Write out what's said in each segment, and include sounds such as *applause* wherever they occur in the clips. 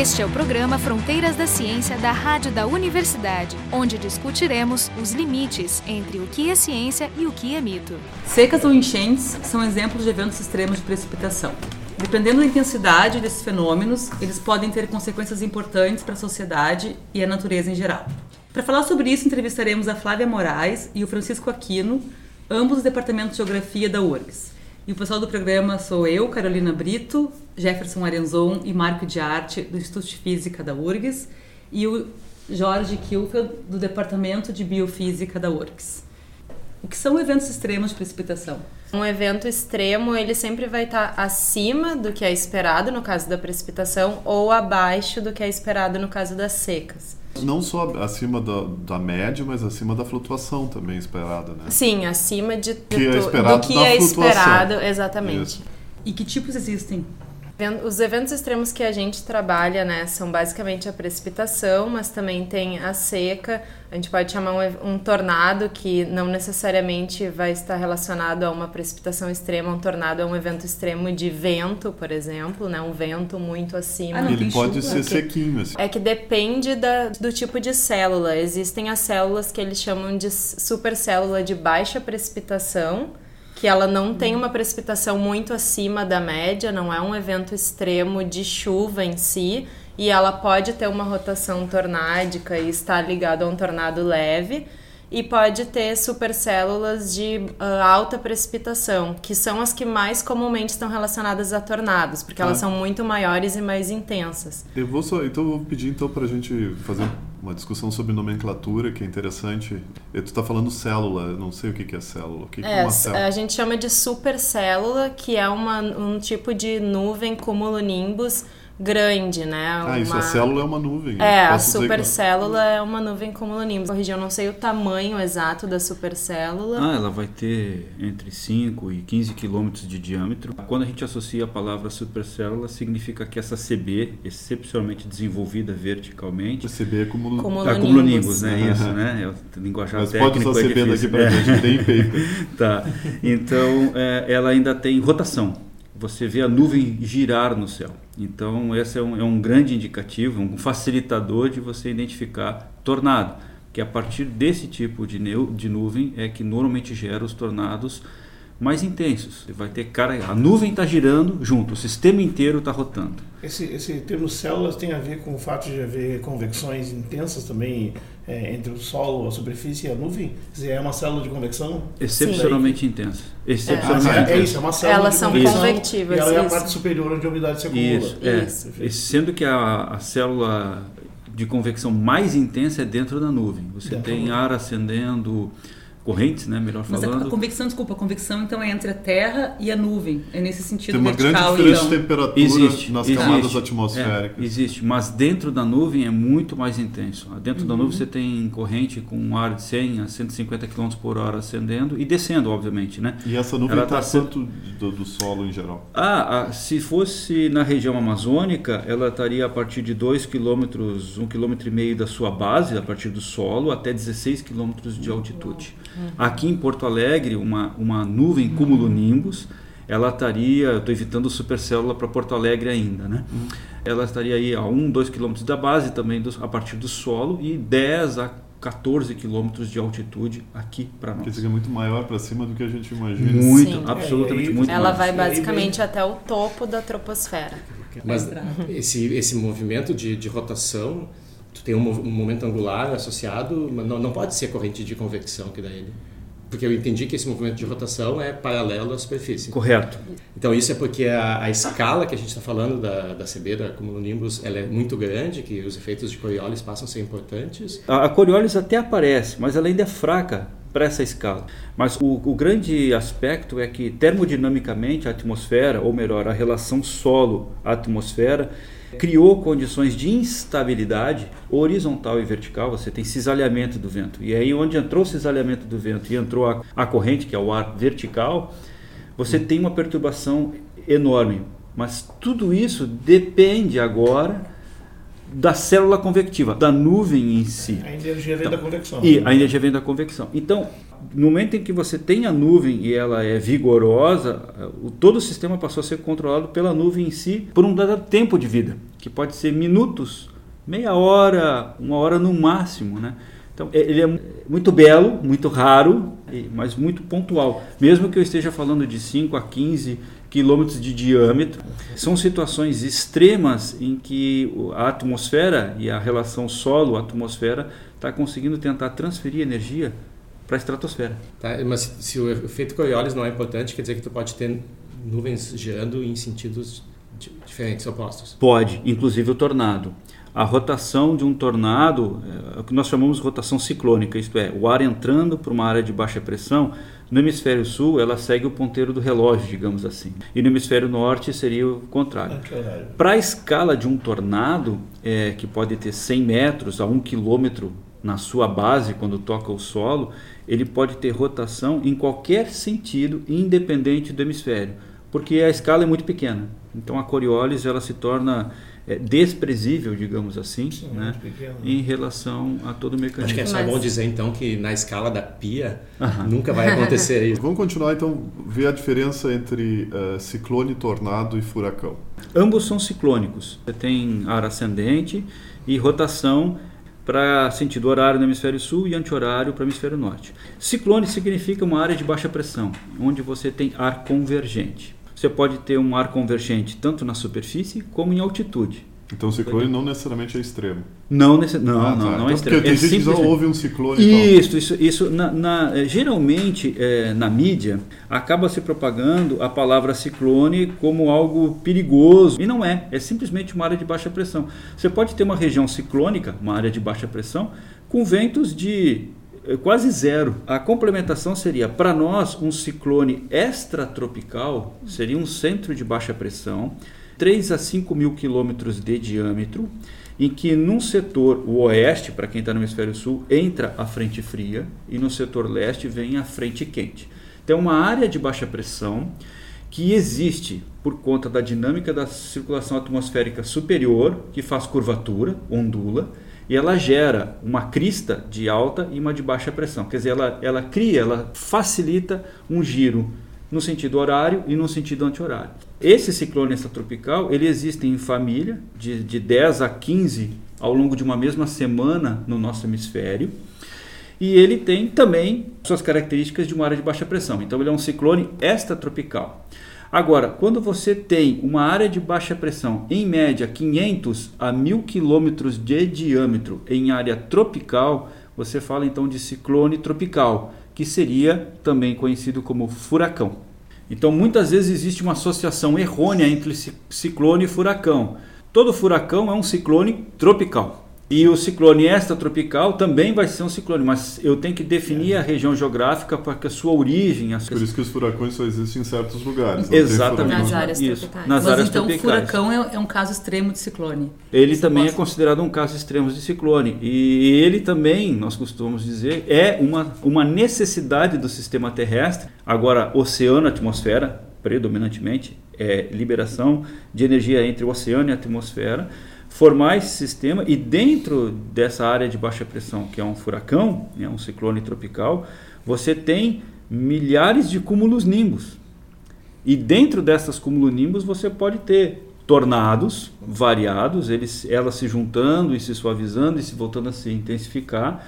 Este é o programa Fronteiras da Ciência da Rádio da Universidade, onde discutiremos os limites entre o que é ciência e o que é mito. Secas ou enchentes são exemplos de eventos extremos de precipitação. Dependendo da intensidade desses fenômenos, eles podem ter consequências importantes para a sociedade e a natureza em geral. Para falar sobre isso, entrevistaremos a Flávia Moraes e o Francisco Aquino, ambos do Departamento de Geografia da URGS. E o pessoal do programa sou eu, Carolina Brito, Jefferson Arenzon e Marco de Arte, do Instituto de Física da URGS, e o Jorge Kilfeld, do Departamento de Biofísica da URGS. O que são eventos extremos de precipitação? Um evento extremo, ele sempre vai estar acima do que é esperado no caso da precipitação ou abaixo do que é esperado no caso das secas. Não só acima da, da média, mas acima da flutuação também esperada, né? Sim, acima de, de que é esperado do que da é flutuação. esperado, exatamente. Isso. E que tipos existem? Os eventos extremos que a gente trabalha, né, são basicamente a precipitação, mas também tem a seca. A gente pode chamar um, um tornado, que não necessariamente vai estar relacionado a uma precipitação extrema. Um tornado é um evento extremo de vento, por exemplo, né, um vento muito acima. Ah, Ele pode chuva? ser sequinho, assim. É que depende da- do tipo de célula. Existem as células que eles chamam de supercélula de baixa precipitação, que ela não tem uma precipitação muito acima da média, não é um evento extremo de chuva em si, e ela pode ter uma rotação tornádica e estar ligado a um tornado leve. E pode ter supercélulas de ah, alta precipitação, que são as que mais comumente estão relacionadas a tornados, porque elas Ah. são muito maiores e mais intensas. Eu vou só, então eu vou pedir então para a gente fazer uma discussão sobre nomenclatura que é interessante. E tu está falando célula, eu não sei o que que é célula. O que, que é É, uma célula? a gente chama de supercélula, que é uma, um tipo de nuvem cumulonimbus grande, né? Ah, isso, Uma- a célula é uma nuvem. É, a dizer que- supercélula é uma nuvem cumulonimbus. Corrigir, eu não sei o tamanho exato da supercélula. Ah, ela vai ter entre 5 e 15 quilômetros de diâmetro. Quando a gente associa a palavra supercélula, significa que essa CB, excepcionalmente desenvolvida verticalmente, CB é como... Como- a Cumulonimbus. cumulonimbus, né? Isso, né? É o linguajar Mas pode técnico usar é CB daqui É. frente, tem paper. Tá. Então, é, ela ainda tem rotação. Você vê a nuvem girar no céu. Então, esse é um, é um grande indicativo, um facilitador de você identificar tornado. Que a partir desse tipo de, de nuvem é que normalmente gera os tornados mais intensos. Você vai ter cara, a nuvem está girando junto, o sistema inteiro está rotando. Esse, esse termo células tem a ver com o fato de haver convecções intensas também é, entre o solo, a superfície e a nuvem? Quer dizer, é uma célula de convecção? Excepcionalmente intensa. Ah, Excepcionalmente é, é intensa. isso, é uma célula Elas de são convecção convectivas, E ela é a isso. parte superior onde a umidade se acumula. Isso, é. Isso. E Sendo que a, a célula de convecção mais intensa é dentro da nuvem. Você Dentro tem ar acendendo, correntes, né, melhor Mas a, a falando. convecção, desculpa, a convecção então é entre a Terra e a nuvem. É nesse sentido Tem uma grande vertical, diferença então. de temperatura Existe, nas existe. camadas É, atmosféricas. existe, mas dentro da nuvem é muito mais intenso. Dentro Uhum. da nuvem você tem corrente com um ar de 100 a 150 km por hora ascendendo e descendo, obviamente, né? E essa nuvem está tá sendo- quanto do, do solo em geral? Ah, ah, se fosse na região amazônica, ela estaria a partir de 2 km, 1,5 km da sua base, a partir do solo, até 16 km de altitude. Aqui em Porto Alegre, uma, uma nuvem cumulonimbus, ela estaria, eu estou evitando supercélula para Porto Alegre ainda, né? Ela estaria aí a 1, 2 km da base também do- a partir do solo e 10 a 14 km de altitude aqui para Quer nós. dizer que é muito maior para cima do que a gente imagina. Muito, Sim. absolutamente É, muito Ela mais. vai basicamente até o topo da troposfera. Mas esse, esse movimento de, de rotação, tu tem um, um momento angular associado, mas não, não pode ser corrente de convecção que dá ele. Porque eu entendi que esse movimento de rotação é paralelo à superfície. Correto. Então isso é porque a, a escala que a gente está falando da, da CB, da cumulonimbus, ela é muito grande, que os efeitos de Coriolis passam a ser importantes. A, a Coriolis até aparece, mas ela ainda é fraca para essa escala. Mas o, o grande aspecto é que termodinamicamente a atmosfera, ou melhor, a relação solo-atmosfera, criou condições de instabilidade horizontal e vertical. Você tem cisalhamento do vento. E aí onde entrou o cisalhamento do vento e entrou a, a corrente, que é o ar vertical, você tem uma perturbação enorme. Mas tudo isso depende agora da célula convectiva, da nuvem em si. A energia vem da convecção. E a energia vem da convecção. Então, no momento em que você tem a nuvem e ela é vigorosa, o, todo o sistema passou a ser controlado pela nuvem em si por um dado tempo de vida, que pode ser minutos, meia hora, uma hora no máximo, né? Então, é, ele é muito belo, muito raro, mas muito pontual. Mesmo que eu esteja falando de 5 a 15 quilômetros de diâmetro, são situações extremas em que a atmosfera e a relação solo-atmosfera está conseguindo tentar transferir energia para a estratosfera. Tá, mas se o efeito Coriolis não é importante, quer dizer que tu pode ter nuvens girando em sentidos diferentes, opostos? Pode, inclusive o tornado a rotação de um tornado, é o que nós chamamos de rotação ciclônica, isto é, o ar entrando por uma área de baixa pressão, no hemisfério sul ela segue o ponteiro do relógio, digamos assim, e no hemisfério norte seria o contrário. Para a escala de um tornado, é, que pode ter 100 metros a 1 quilômetro na sua base quando toca o solo, ele pode ter rotação em qualquer sentido, independente do hemisfério, porque a escala é muito pequena. Então a Coriolis ela se torna é, desprezível, digamos assim, Sim, né, em relação a todo o mecanismo. Acho que é só Mas... bom dizer então que na escala da pia nunca vai acontecer isso. *laughs* Vamos continuar então ver a diferença entre uh, ciclone, tornado e furacão. Ambos são ciclônicos. Você tem ar ascendente e rotação para sentido horário no hemisfério sul e anti-horário para o hemisfério norte. Ciclone significa uma área de baixa pressão, onde você tem ar convergente você pode ter um ar convergente tanto na superfície como em altitude. Então o ciclone não necessariamente é extremo. Não, nesse, não, ah, não, tá. não então, é extremo. Porque tem é gente que houve um ciclone. Isso, isso, isso. Na, na, eh, geralmente é, na mídia acaba se propagando a palavra ciclone como algo perigoso e não é. É simplesmente uma área de baixa pressão. Você pode ter uma região ciclônica, uma área de baixa pressão, com ventos de é quase zero. A complementação seria, para nós, um ciclone extratropical seria um centro de baixa pressão, 3 a 5 mil quilômetros de diâmetro, em que num setor, o oeste, para quem está no hemisfério sul, entra a frente fria e no setor leste vem a frente quente. Então, uma área de baixa pressão que existe por conta da dinâmica da circulação atmosférica superior, que faz curvatura, ondula, e ela gera uma crista de alta e uma de baixa pressão. Quer dizer, ela, ela cria, ela facilita um giro no sentido horário e no sentido anti-horário. Esse ciclone extratropical, ele existe em família, de, de 10 a 15 ao longo de uma mesma semana no nosso hemisfério. E ele tem também suas características de uma área de baixa pressão. Então ele é um ciclone extratropical. Agora, quando você tem uma área de baixa pressão, em média 500 a 1000 quilômetros de diâmetro em área tropical, você fala então de ciclone tropical, que seria também conhecido como furacão. Então, muitas vezes existe uma associação errônea entre ciclone e furacão. Todo furacão é um ciclone tropical. E o ciclone extratropical também vai ser um ciclone, mas eu tenho que definir a região geográfica para que a sua origem. As... Por isso que os furacões só existem em certos lugares. Exatamente. Nas áreas isso, tropicais. Nas mas áreas então tropicais. furacão é, é, um caso extremo de ciclone. Ele Isso também é considerado um caso extremo de ciclone. E ele também, nós costumamos dizer, é uma, uma necessidade do sistema terrestre. Agora, oceano, atmosfera, predominantemente, é liberação de energia entre o oceano e a atmosfera formar esse sistema e dentro dessa área de baixa pressão, que é um furacão, é um ciclone tropical, você tem milhares de cúmulos nimbus. E dentro dessas cúmulos nimbus você pode ter tornados variados, eles, elas se juntando e se suavizando e se voltando a se intensificar,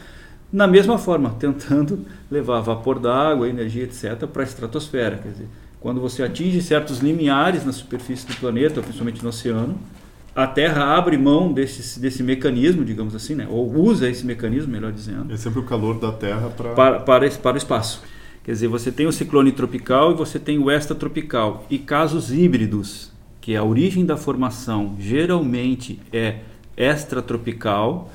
na mesma forma, *laughs* tentando levar vapor d'água, energia, etc., para a estratosfera. Quer dizer, quando você atinge certos limiares na superfície do planeta, principalmente no oceano, a Terra abre mão desse, desse mecanismo, digamos assim, né? ou usa esse mecanismo, melhor dizendo. É sempre o calor da Terra pra... para, para, para o espaço. Quer dizer, você tem o ciclone tropical e você tem o extratropical. E casos híbridos, que a origem da formação geralmente é extratropical,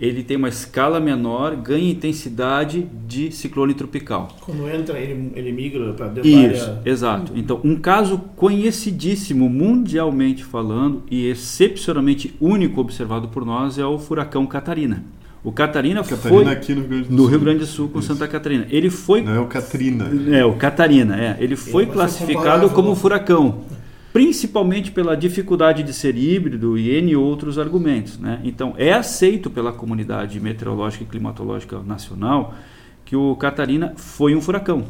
ele tem uma escala menor, ganha intensidade de ciclone tropical. Quando entra, ele, ele migra para dentro Isso, da área... exato. Então, um caso conhecidíssimo mundialmente falando e excepcionalmente único observado por nós é o furacão Catarina. O Catarina, Catarina foi aqui no Rio Grande do no Sul. Rio Grande do Sul com Isso. Santa Catarina. Ele foi Não é o Katrina. é, o Catarina, é. Ele foi foi classificado como furacão, principalmente pela dificuldade de ser híbrido e N outros argumentos. Né? Então, é aceito pela comunidade meteorológica e climatológica nacional que o Catarina foi um furacão.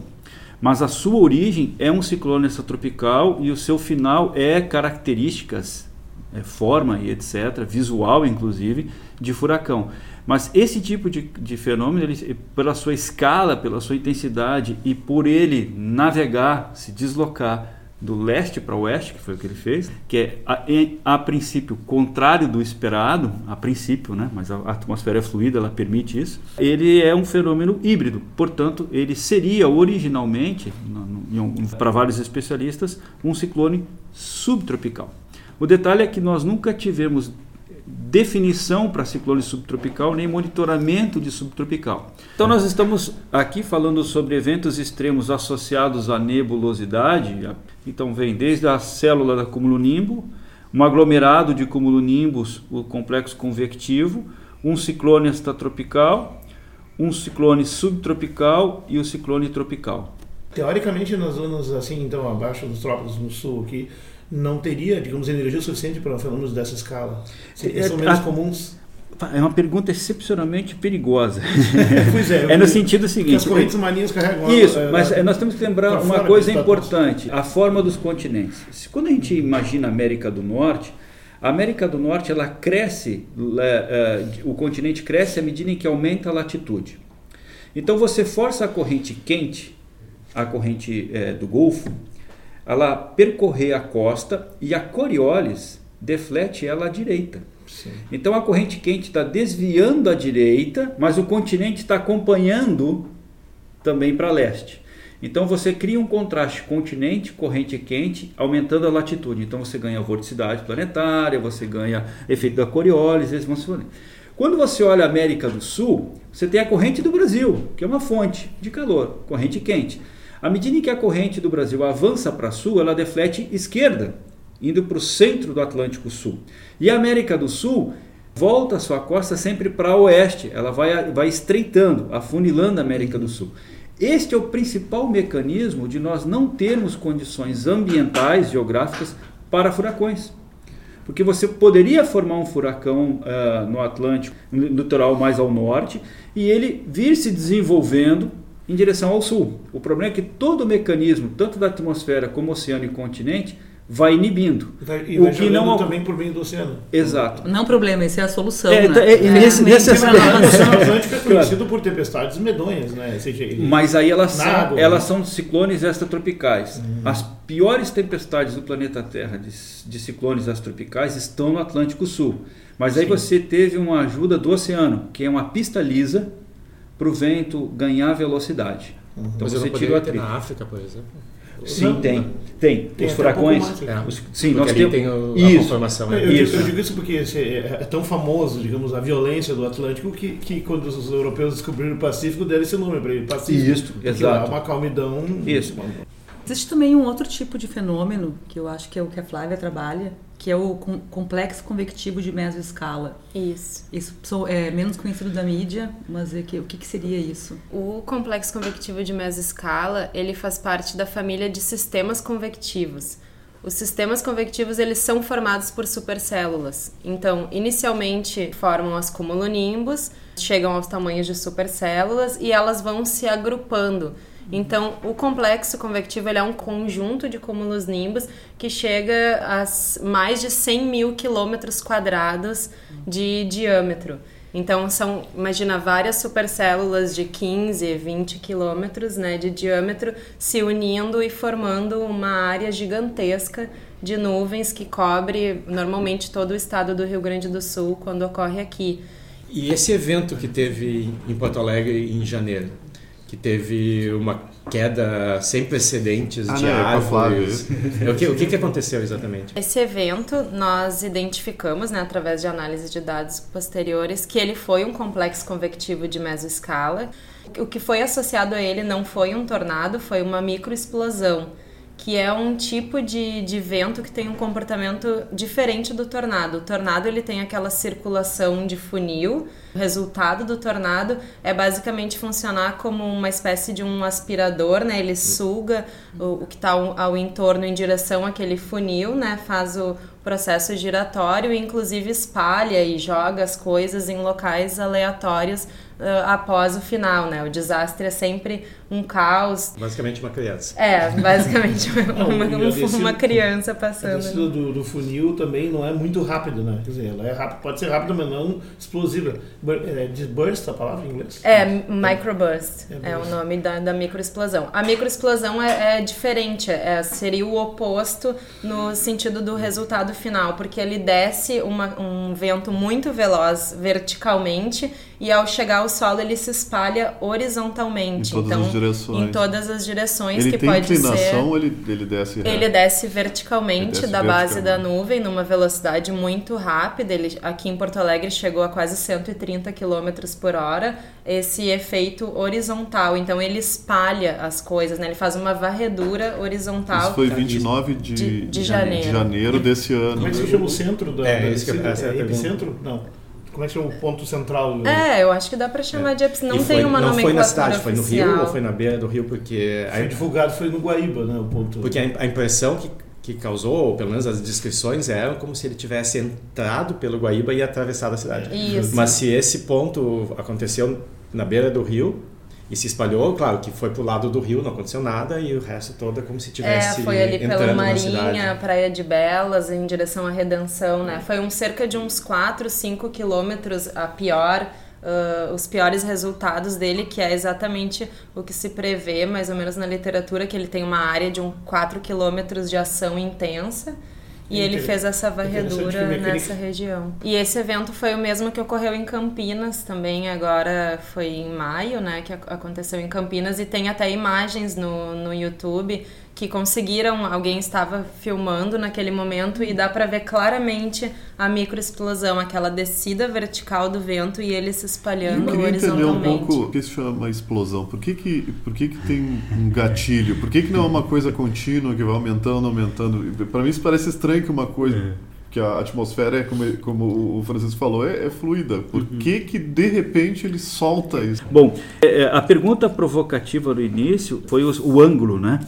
Mas a sua origem é um ciclone extratropical e o seu final é características, é, forma e etc., visual inclusive, de furacão. Mas esse tipo de, de fenômeno, ele, pela sua escala, pela sua intensidade e por ele navegar, se deslocar do leste para o oeste, que foi o que ele fez, que é a, a, princípio contrário do esperado, a princípio, né, mas a, atmosfera é fluida, ela permite isso. Ele é um fenômeno híbrido, portanto, ele seria originalmente, para vários especialistas, um ciclone subtropical. O detalhe é que nós nunca tivemos definição para ciclone subtropical nem monitoramento de subtropical. Então nós estamos aqui falando sobre eventos extremos associados à nebulosidade. Então vem desde a célula da cumulonimbo, um aglomerado de cumulonimbos, o complexo convectivo, um ciclone extratropical, um ciclone subtropical e o ciclone tropical. Teoricamente, nas zonas assim, então abaixo dos trópicos no sul aqui, não teria, digamos, energia suficiente para fenômenos dessa escala? Eles são menos comuns? É uma pergunta excepcionalmente perigosa. *laughs* pois é. é no sentido seguinte. as correntes marinhas carregam Isso, a, mas a, nós temos que lembrar uma coisa importante: a forma dos continentes. Quando a gente imagina a América do Norte, a América do Norte ela cresce, é, o continente cresce à medida em que aumenta a latitude. Então você força a corrente quente, a corrente é, do Golfo, ela percorrer a costa e a Coriolis deflete ela à direita. Sim. Então a corrente quente está desviando à direita, mas o continente está acompanhando também para leste. Então você cria um contraste continente, corrente quente, aumentando a latitude. Então você ganha vorticidade planetária, você ganha efeito da Coriolis, esses vão se Quando você olha a América do Sul, você tem a corrente do Brasil, que é uma fonte de calor, corrente quente. À medida que a corrente do Brasil avança para sul, ela deflete esquerda, indo para o centro do Atlântico Sul. E a América do Sul volta sua costa sempre para oeste, ela vai, vai estreitando, afunilando a América do Sul. Este é o principal mecanismo de nós não termos condições ambientais, geográficas, para furacões. Porque você poderia formar um furacão uh, no Atlântico, no litoral mais ao norte, e ele vir se desenvolvendo em direção ao sul. O problema é que todo o mecanismo, tanto da atmosfera como oceano e continente, vai inibindo. Vai, e o vai que não também por meio do oceano. Exato. Não problema, esse é a solução. É, né? é, é, nesse, nesse aspecto. O Oceano Atlântico é conhecido claro. por tempestades medonhas, né? Seja, Mas aí elas, são, água, elas né? são ciclones extratropicais. Uhum. As piores tempestades do planeta Terra de, de ciclones extratropicais estão no Atlântico Sul. Mas aí Sim. você teve uma ajuda do oceano, que é uma pista lisa para o vento ganhar velocidade. Uhum. Então Mas você tira a na África, por exemplo. Sim, não, tem, tem. tem. Os furacões. É, os, sim, nós temos. Tem o, isso. a conformação. É. Eu, isso. eu, digo isso porque é, é tão famoso, digamos, a violência do Atlântico que, que quando os europeus descobriram o Pacífico deram esse nome para ele, Pacífico. Isso, exato. Lá uma calmidão. Isso. Existe também um outro tipo de fenômeno que eu acho que é o que a Flávia trabalha, que é o complexo convectivo de mesoescala. Isso. Isso é menos conhecido da mídia, mas é que, o que, que seria isso? O complexo convectivo de mesoescala, ele faz parte da família de sistemas convectivos. Os sistemas convectivos eles são formados por supercélulas. Então, inicialmente formam as cumulonimbos, chegam aos tamanhos de supercélulas e elas vão se agrupando então, o complexo convectivo é um conjunto de cúmulos nimbus que chega a mais de 100 mil quilômetros quadrados de diâmetro. Então, são, imagina, várias supercélulas de 15, 20 quilômetros né, de diâmetro se unindo e formando uma área gigantesca de nuvens que cobre normalmente todo o estado do Rio Grande do Sul quando ocorre aqui. E esse evento que teve em Porto Alegre em janeiro, que teve uma queda sem precedentes ah, de não, árvores. o, que, o que, que aconteceu exatamente? Esse evento nós identificamos, né, através de análise de dados posteriores, que ele foi um complexo convectivo de mesoescala. O que foi associado a ele não foi um tornado, foi uma microexplosão que é um tipo de, de vento que tem um comportamento diferente do tornado. O tornado ele tem aquela circulação de funil. O resultado do tornado é basicamente funcionar como uma espécie de um aspirador, né? Ele suga o, o que está ao, ao, entorno em direção àquele funil, né? Faz o processo giratório e inclusive espalha e joga as coisas em locais aleatórios após o final, né? O desastre é sempre um caos. Basicamente uma criança. É, basicamente uma, *laughs* Não, uma, uma criança A passando. descida do, do funil também não é muito rápido, né? Quer dizer, ela é rápida, pode ser rápida, mas não explosiva. É de burst a palavra em inglês? É, microburst É é, o nome da, da microexplosão. A microexplosão é, é diferente, é, seria o oposto no sentido do resultado final, porque ele desce uma- um vento muito veloz verticalmente e ao chegar ao solo ele se espalha horizontalmente. Em todas então, as direções. Em todas as direções, Ele que tem pode ser... inclinação ou ele, ele desce reto? Ele desce verticalmente Ele desce da base da verticalmente. nuvem numa velocidade muito rápida. Ele aqui em Porto Alegre chegou a quase 130 km por hora. Esse efeito horizontal, então ele espalha as coisas, né? Ele faz uma varredura horizontal. Isso foi 29 de, De- de de janeiro. janeiro desse ano. Como é que se chama o centro da, É, da descida? essa é a é pergunta. epicentro? Não. Como é que chama o ponto central? É, eu acho que dá pra chamar de epicentro. Não E tem foi- uma Não foi na nomenclatura cidade, foi no oficial. Rio ou foi na beira do Rio, porque Foi a, divulgado, foi no Guaíba, né? O ponto. porque a, a impressão que, que causou, ou pelo menos as descrições, eram como se ele tivesse entrado pelo Guaíba e atravessado a cidade. Isso. Mas se esse ponto aconteceu na beira do rio e se espalhou, claro que foi pro lado do rio, não aconteceu nada, e o resto todo é como se É, tivesse foi ali pela Marinha. Praia de Belas, em direção à Redenção, né? Foi um cerca de uns 4, 5 quilômetros a pior, ah, os piores resultados dele, que é exatamente o que se prevê, mais ou menos na literatura, que ele tem uma área de um 4 quilômetros de ação intensa. E ele fez essa varredura nessa região. E esse evento foi o mesmo que ocorreu em Campinas também, agora foi em maio, né, que ac- aconteceu em Campinas e tem até imagens no, no YouTube que conseguiram, alguém estava filmando naquele momento e dá pra ver claramente a microexplosão, aquela descida vertical do vento e ele se Eu espalhando queria entender um horizontalmente. pouco o que se chama explosão. Por que que, por que, que tem um gatilho? Por que, que não é uma coisa contínua que vai aumentando, aumentando? Para mim isso parece estranho que uma coisa que a atmosfera é, como, como o Francisco falou, é, é fluida. Por que que de repente ele solta isso? Bom, é, é, a pergunta provocativa no início foi os- o, ângulo, né?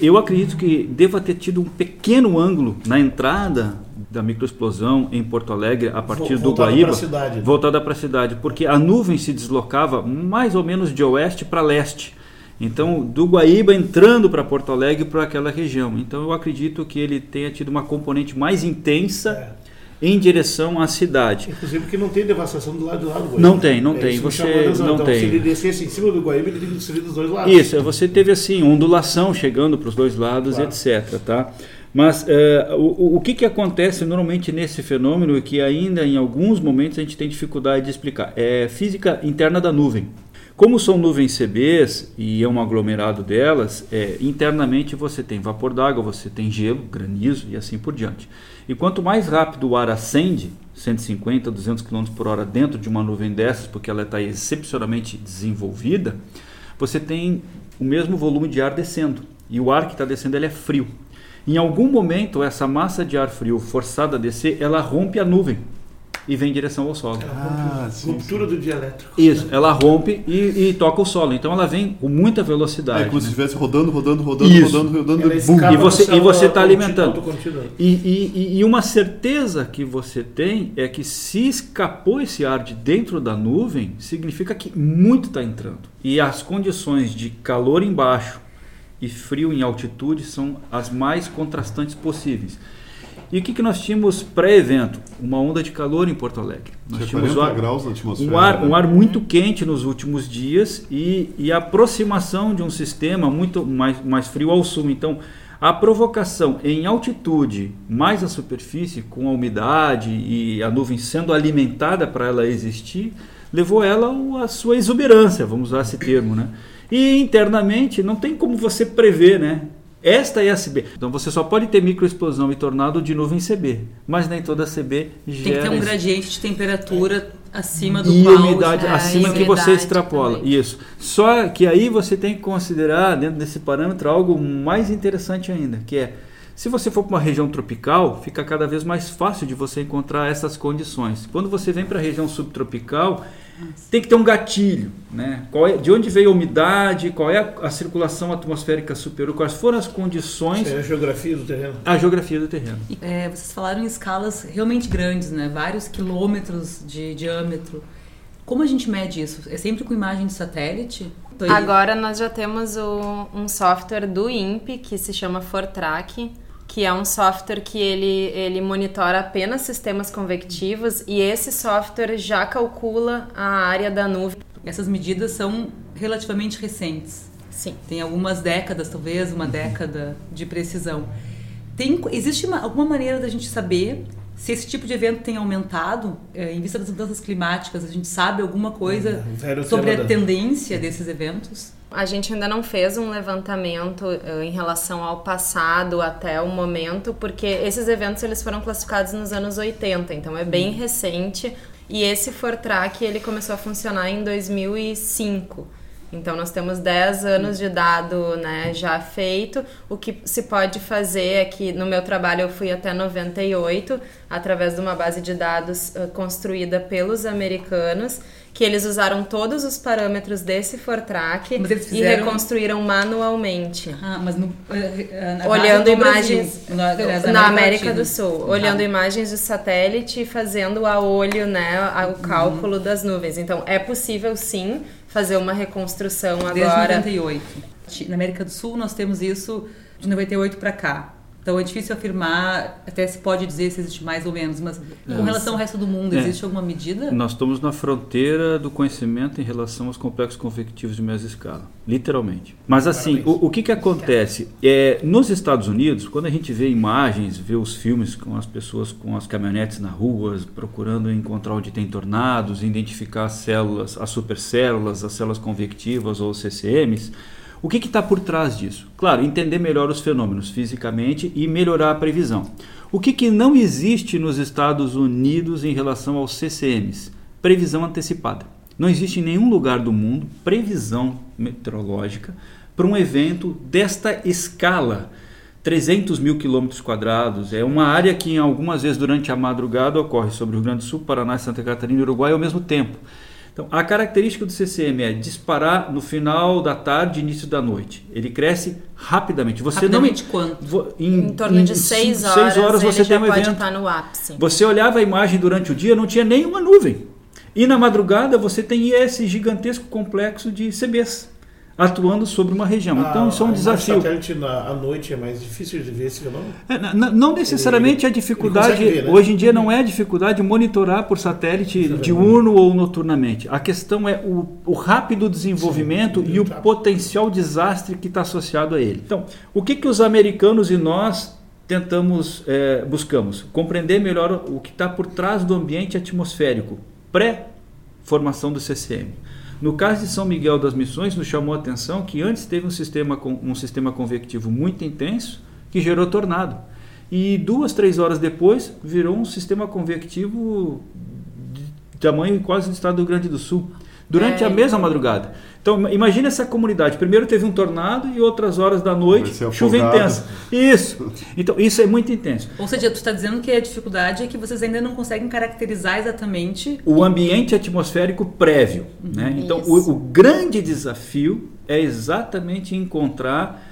Eu acredito que deva ter tido um pequeno ângulo na entrada da microexplosão em Porto Alegre a partir Vo- do voltada Guaíba, cidade. voltada para a cidade, porque a nuvem se deslocava mais ou menos de oeste para leste. Então, do Guaíba entrando para Porto Alegre para aquela região. Então, eu acredito que ele tenha tido uma componente mais intensa em direção à cidade. Inclusive porque não tem devastação do lado do lado do Guaíba. Não tem, não É tem. Você não então, tem. Se ele descesse em cima do Guaíba, ele teria que destruir dos dois lados. Isso, é, você teve assim, ondulação chegando para os dois lados, Claro. etc. Tá? Mas eh, o, o- que, que acontece normalmente nesse fenômeno e que ainda em alguns momentos a gente tem dificuldade de explicar? É física interna da nuvem. Como são nuvens CBs e é um aglomerado delas, é, internamente você tem vapor d'água, você tem gelo, granizo e assim por diante. E quanto mais rápido o ar ascende, 150, 200 km por hora dentro de uma nuvem dessas, porque ela está excepcionalmente desenvolvida, você tem o mesmo volume de ar descendo. E o ar que está descendo ele é frio. Em algum momento, essa massa de ar frio forçada a descer, ela rompe a nuvem e vem em direção ao solo. Ah, sim, Ruptura do dielétrico. Isso, ela rompe e, e toca o solo. Então ela vem com muita velocidade. É como se né? estivesse rodando, rodando, rodando, Isso. rodando, rodando. E você- e você tá contínua, alimentando. E, e- e uma certeza que você tem é que se escapou esse ar de dentro da nuvem, significa que muito está entrando. E as condições de calor embaixo e frio em altitude são as mais contrastantes possíveis. E o que, que nós tínhamos pré-evento? Uma onda de calor em Porto Alegre. Nós Tinha tínhamos 40 o ar- graus na atmosfera. um ar, né? um ar muito quente nos últimos dias e, e a aproximação de um sistema muito mais, mais frio ao sul. Então, a provocação em altitude, mais a superfície, com a umidade e a nuvem sendo alimentada para ela existir, levou ela à sua exuberância, vamos usar esse termo, né? E internamente não tem como você prever, né? Esta é a CB. Então você só pode ter microexplosão e tornado de nuvem CB, mas nem toda CB gera Tem que ter um gradiente de temperatura acima do e qual... umidade é, acima que você extrapola. também. Isso. Só que aí você tem que considerar dentro desse parâmetro algo mais interessante ainda, que é se você for para uma região tropical, fica cada vez mais fácil de você encontrar essas condições. Quando você vem para a região subtropical, tem que ter um gatilho, né? Qual é, de onde veio a umidade, qual é a, a circulação atmosférica superior, quais foram as condições, É a geografia do terreno. a geografia do terreno. É, vocês falaram em escalas realmente grandes, né? Vários quilômetros de diâmetro. Como a gente mede isso? É sempre com imagem de satélite? Agora nós já temos o, um software do INPE que se chama Fortrack, que é um software que ele, ele monitora apenas sistemas convectivos e esse software já calcula a área da nuvem. Essas medidas são relativamente recentes. Sim. Tem algumas décadas, talvez, uma década de precisão. Tem, existe uma, alguma maneira da gente saber se esse tipo de evento tem aumentado é, em vista das mudanças climáticas? A gente sabe alguma coisa Velho sobre a tendência desses eventos? A gente ainda não fez um levantamento eh, em relação ao passado até o momento, porque esses eventos eles foram classificados nos anos 80, então é bem recente. E esse Fortrack ele começou a funcionar em 2005. Então nós temos 10 anos de dado né, já feito. O que se pode fazer é que no meu trabalho eu fui até 98, através de uma base de dados eh, construída pelos americanos, que eles usaram todos os parâmetros desse Fortrack eles e fizeram- reconstruíram manualmente. Ah, mas no, base Olhando do imagens Brasil, na, aliás, na América do Sul, Ah. olhando imagens de satélite e fazendo a olho né, o cálculo das nuvens. Então é possível sim fazer uma reconstrução Desde agora. 98. Na América do Sul nós temos isso de 98 para cá. Então é difícil afirmar, até se pode dizer se existe mais ou menos, mas com relação ao resto do mundo, É. existe alguma medida? Nós estamos na fronteira do conhecimento em relação aos complexos convectivos de mesma escala, literalmente. Mas assim, o, o que, que acontece? É, nos Estados Unidos, quando a gente vê imagens, vê os filmes com as pessoas com as caminhonetes na rua, procurando encontrar onde tem tornados, identificar as células, as supercélulas, as células convectivas ou os CCMs, o que está por trás disso? Claro, entender melhor os fenômenos fisicamente e melhorar a previsão. O que, que não existe nos Estados Unidos em relação aos CCMs? Previsão antecipada. Não existe em nenhum lugar do mundo previsão meteorológica para um evento desta escala. 300 mil quilômetros quadrados. É uma área que, algumas vezes durante a madrugada, ocorre sobre o Rio Grande do Sul, Paraná, Santa Catarina e Uruguai ao mesmo tempo. Então, a característica do CCM é disparar no final da tarde, início da noite. Ele cresce rapidamente. Você Rapidamente não, quanto? Vo- Em torno de seis cinco, horas, seis horas você tem um pode evento. estar no ápice. Você olhava a imagem durante o dia, não tinha nenhuma nuvem. E na madrugada você tem esse gigantesco complexo de CBs atuando sobre uma região. Então isso é um A imagem desafio. satélite na, à noite é mais difícil de ver esse fenômeno? É, n- n- não necessariamente a ele dificuldade, ver, né? hoje em dia não é a dificuldade de monitorar por satélite diurno ou noturnamente. A questão é o, o rápido desenvolvimento Sim, e o rápido. potencial desastre que está associado a ele. Então, o que, que os americanos e nós tentamos, é, buscamos? Compreender melhor o que está por trás do ambiente atmosférico, pré-formação do CCM. No caso de São Miguel das Missões, nos chamou a atenção que antes teve um sistema, um sistema convectivo muito intenso que gerou tornado. E duas, três horas depois virou um sistema convectivo de tamanho quase do estado do Rio Grande do Sul, durante É, a mesma madrugada. Então imagine essa comunidade. Primeiro teve um tornado e outras horas da noite chuva intensa. Isso. Então isso é muito intenso. Ou seja, tu está dizendo que a dificuldade é que vocês ainda não conseguem caracterizar exatamente o ambiente atmosférico prévio. Né? Então, o, o grande desafio é exatamente encontrar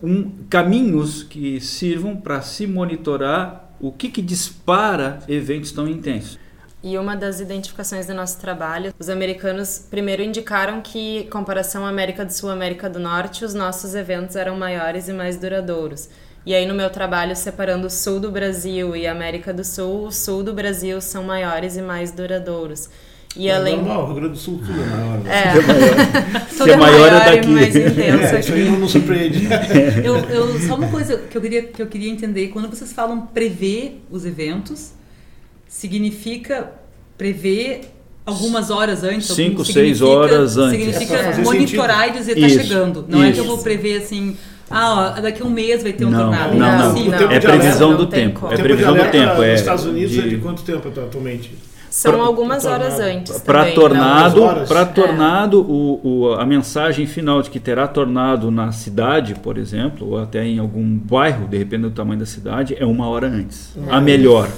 um, caminhos que sirvam para se monitorar o que, que dispara eventos tão intensos. E uma das identificações do nosso trabalho, os americanos primeiro indicaram que, em comparação à América do Sul e América do Norte, os nossos eventos eram maiores e mais duradouros. E aí, no meu trabalho, separando o sul do Brasil e a América do Sul, o sul do Brasil são maiores e mais duradouros. E é além. normal, o Rio Grande do Sul tudo é maior. né? É, *laughs* Se é maior é e daqui. mais intenso É, isso aí não, não surpreende. Eu, eu- só uma coisa que eu, queria, que eu queria entender: quando vocês falam prever os eventos, significa prever algumas horas antes? Cinco, significa- seis horas antes. Significa É monitorar e dizer tá Isso, chegando. Não é que eu isso. vou prever assim, ah, ó, daqui a um mês vai ter um Não, tornado. não, é não. tempo É previsão alerta, do não tem tempo. É O tempo de previsão do tempo. É Nos Estados Unidos é de- de quanto tempo atualmente? São Pra- algumas horas antes. Para também, tornado, Não, para tornado o, o- a mensagem final de que terá tornado na cidade, por exemplo, ou até em algum bairro, de repente do tamanho da cidade, é uma hora antes. A melhor.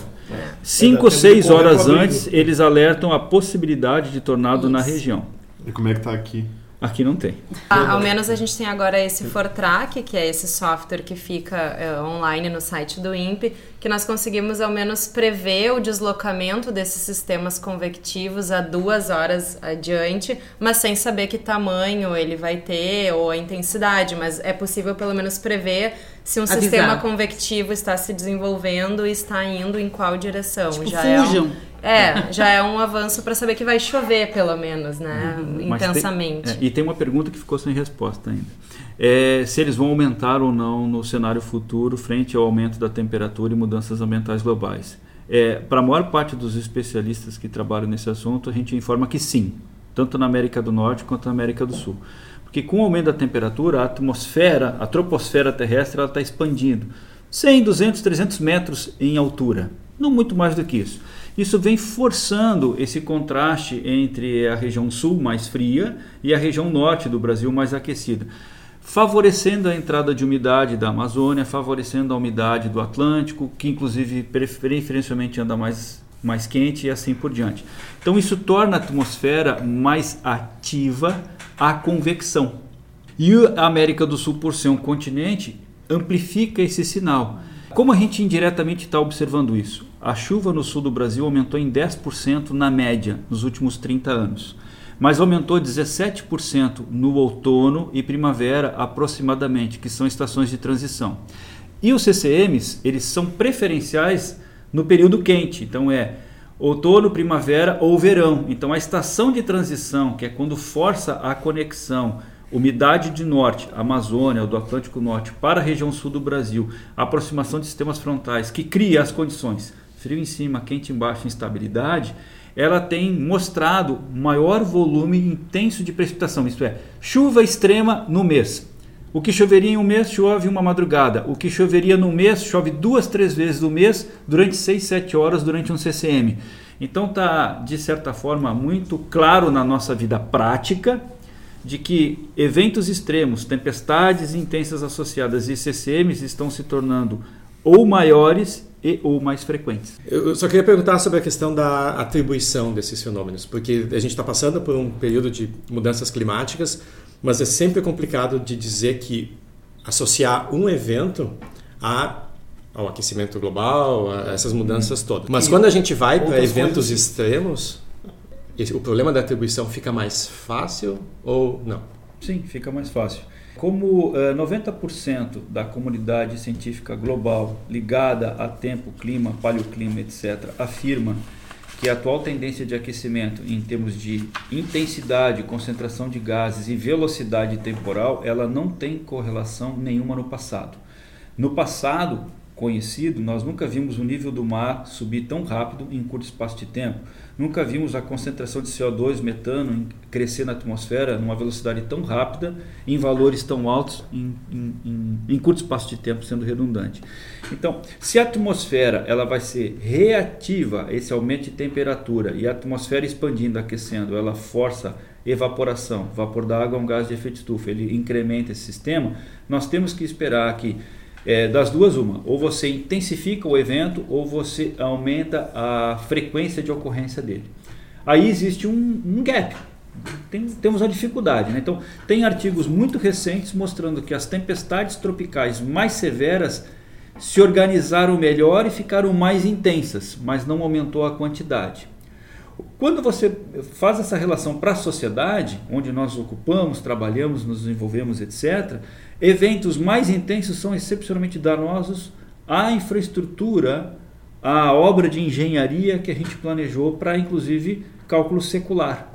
Cinco ou seis horas antes, eles alertam a possibilidade de tornado na Isso. região. E como é que tá aqui? Aqui não tem. Ah, ao menos a gente tem agora esse Fortrack, que é esse software que fica eh, online no site do INPE, que nós conseguimos ao menos prever o deslocamento desses sistemas convectivos a duas horas adiante, mas sem saber que tamanho ele vai ter ou a intensidade, mas é possível pelo menos prever se um Avisar. sistema convectivo está se desenvolvendo e está indo em qual direção. Tipo, já é um- fujam. É, já é um avanço para saber que vai chover, pelo menos, né? Tem- Intensamente. é, e tem uma pergunta que ficou sem resposta ainda. É, se eles vão aumentar ou não no cenário futuro frente ao aumento da temperatura e mudanças ambientais globais. É, Para a maior parte dos especialistas que trabalham nesse assunto, a gente informa que sim, tanto na América do Norte quanto na América do Sul. Porque com o aumento da temperatura, a atmosfera, a troposfera terrestre, ela está expandindo 100, 200, 300 metros em altura, não muito mais do que isso. Isso vem forçando esse contraste entre a região sul mais fria e a região norte do Brasil mais aquecida, favorecendo a entrada de umidade da Amazônia, favorecendo a umidade do Atlântico, que inclusive preferencialmente anda mais mais quente e assim por diante. Então isso torna a atmosfera mais ativa à convecção. E a América do Sul, por ser um continente, amplifica esse sinal. Como a gente indiretamente está observando isso? A chuva no sul do Brasil aumentou em 10% na média nos últimos 30 anos, mas aumentou 17% no outono e primavera aproximadamente, que são estações de transição. E os CCMs, eles são preferenciais no período quente, então é outono, primavera ou verão. Então a estação de transição, que é quando força a conexão umidade de norte, Amazônia ou do Atlântico Norte para a região sul do Brasil, aproximação de sistemas frontais que cria as condições frio em cima, quente embaixo, instabilidade, ela tem mostrado maior volume intenso de precipitação, isto é, chuva extrema no mês. O que choveria em um mês chove uma madrugada. O que choveria no mês chove duas, três vezes no mês durante 6, 7 horas durante um CCM. Então está, de certa forma, muito claro na nossa vida prática de que eventos extremos, tempestades intensas associadas e CCMs estão se tornando ou maiores e ou mais frequentes. Eu só queria perguntar sobre a questão da atribuição desses fenômenos, porque a gente está passando por um período de mudanças climáticas, mas é sempre complicado de dizer que associar um evento a ao aquecimento global, a essas mudanças todas. Mas quando a gente vai para eventos coisas. extremos, o problema da atribuição fica mais fácil ou não? Sim, fica mais fácil. Como eh, 90% da comunidade científica global ligada a tempo, clima, paleoclima, etc., afirma que a atual tendência de aquecimento em termos de intensidade, concentração de gases e velocidade temporal, ela não tem correlação nenhuma no passado. No passado conhecido, nós nunca vimos o nível do mar subir tão rápido em curto espaço de tempo. Nunca vimos a concentração de CO2, metano crescer na atmosfera numa velocidade tão rápida, em valores tão altos, em, em- em- em curto espaço de tempo, sendo redundante. Então, se a atmosfera ela vai ser reativa a esse aumento de temperatura e a atmosfera expandindo, aquecendo, ela força evaporação, vapor da água é um gás de efeito estufa, ele incrementa esse sistema, nós temos que esperar que é, das duas uma, ou você intensifica o evento ou você aumenta a frequência de ocorrência dele. Aí existe um, um gap, tem- temos uma dificuldade. Né? Então, tem artigos muito recentes mostrando que as tempestades tropicais mais severas se organizaram melhor e ficaram mais intensas, mas não aumentou a quantidade. Quando você faz essa relação para a sociedade, onde nós ocupamos, trabalhamos, nos desenvolvemos, etc., eventos mais intensos são excepcionalmente danosos à infraestrutura, à obra de engenharia que a gente planejou para, inclusive, cálculo secular.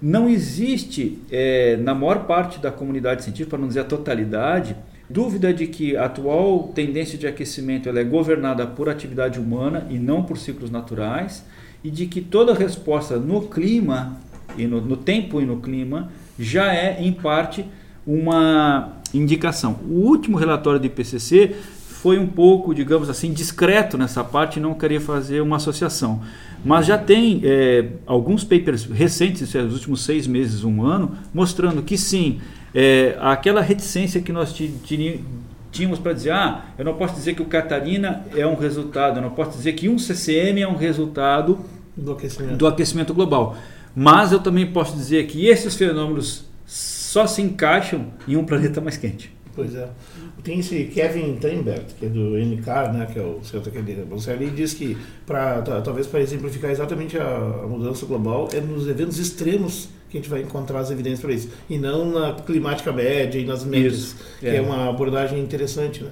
Não existe, eh, na maior parte da comunidade científica, para não dizer a totalidade, dúvida de que a atual tendência de aquecimento ela é governada por atividade humana e não por ciclos naturais, e de que toda resposta no clima, e no, no tempo e no clima, já é, em parte, uma indicação. O último relatório do IPCC foi um pouco, digamos assim, discreto nessa parte não queria fazer uma associação. Mas já tem é, alguns papers recentes, isso é, últimos seis meses, um ano, mostrando que sim, é, aquela reticência que nós tínhamos para dizer, ah, eu não posso dizer que o Catarina é um resultado, eu não posso dizer que um CCM é um resultado do aquecimento. do aquecimento global. Mas eu também posso dizer que esses fenômenos só se encaixam em um planeta mais quente. Pois é. Tem esse Kevin Teinberg, que é do NCAR, né, que é o centro aquele ele diz que, pra, talvez para exemplificar exatamente a, a, mudança global, é nos eventos extremos que a gente vai encontrar as evidências para isso, e não na climática média e nas médias, que é. é uma abordagem interessante. Né?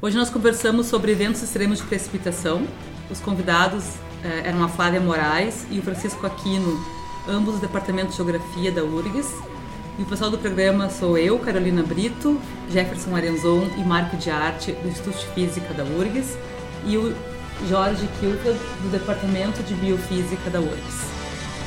Hoje nós conversamos sobre eventos extremos de precipitação. Os convidados eh, eram a Flávia Moraes e o Francisco Aquino, ambos do Departamento de Geografia da URGS, e o pessoal do programa sou eu, Carolina Brito, Jefferson Arenzon e Marco de Arte, do Instituto de Física da URGS, e o Jorge Kilka, do Departamento de Biofísica da URGS.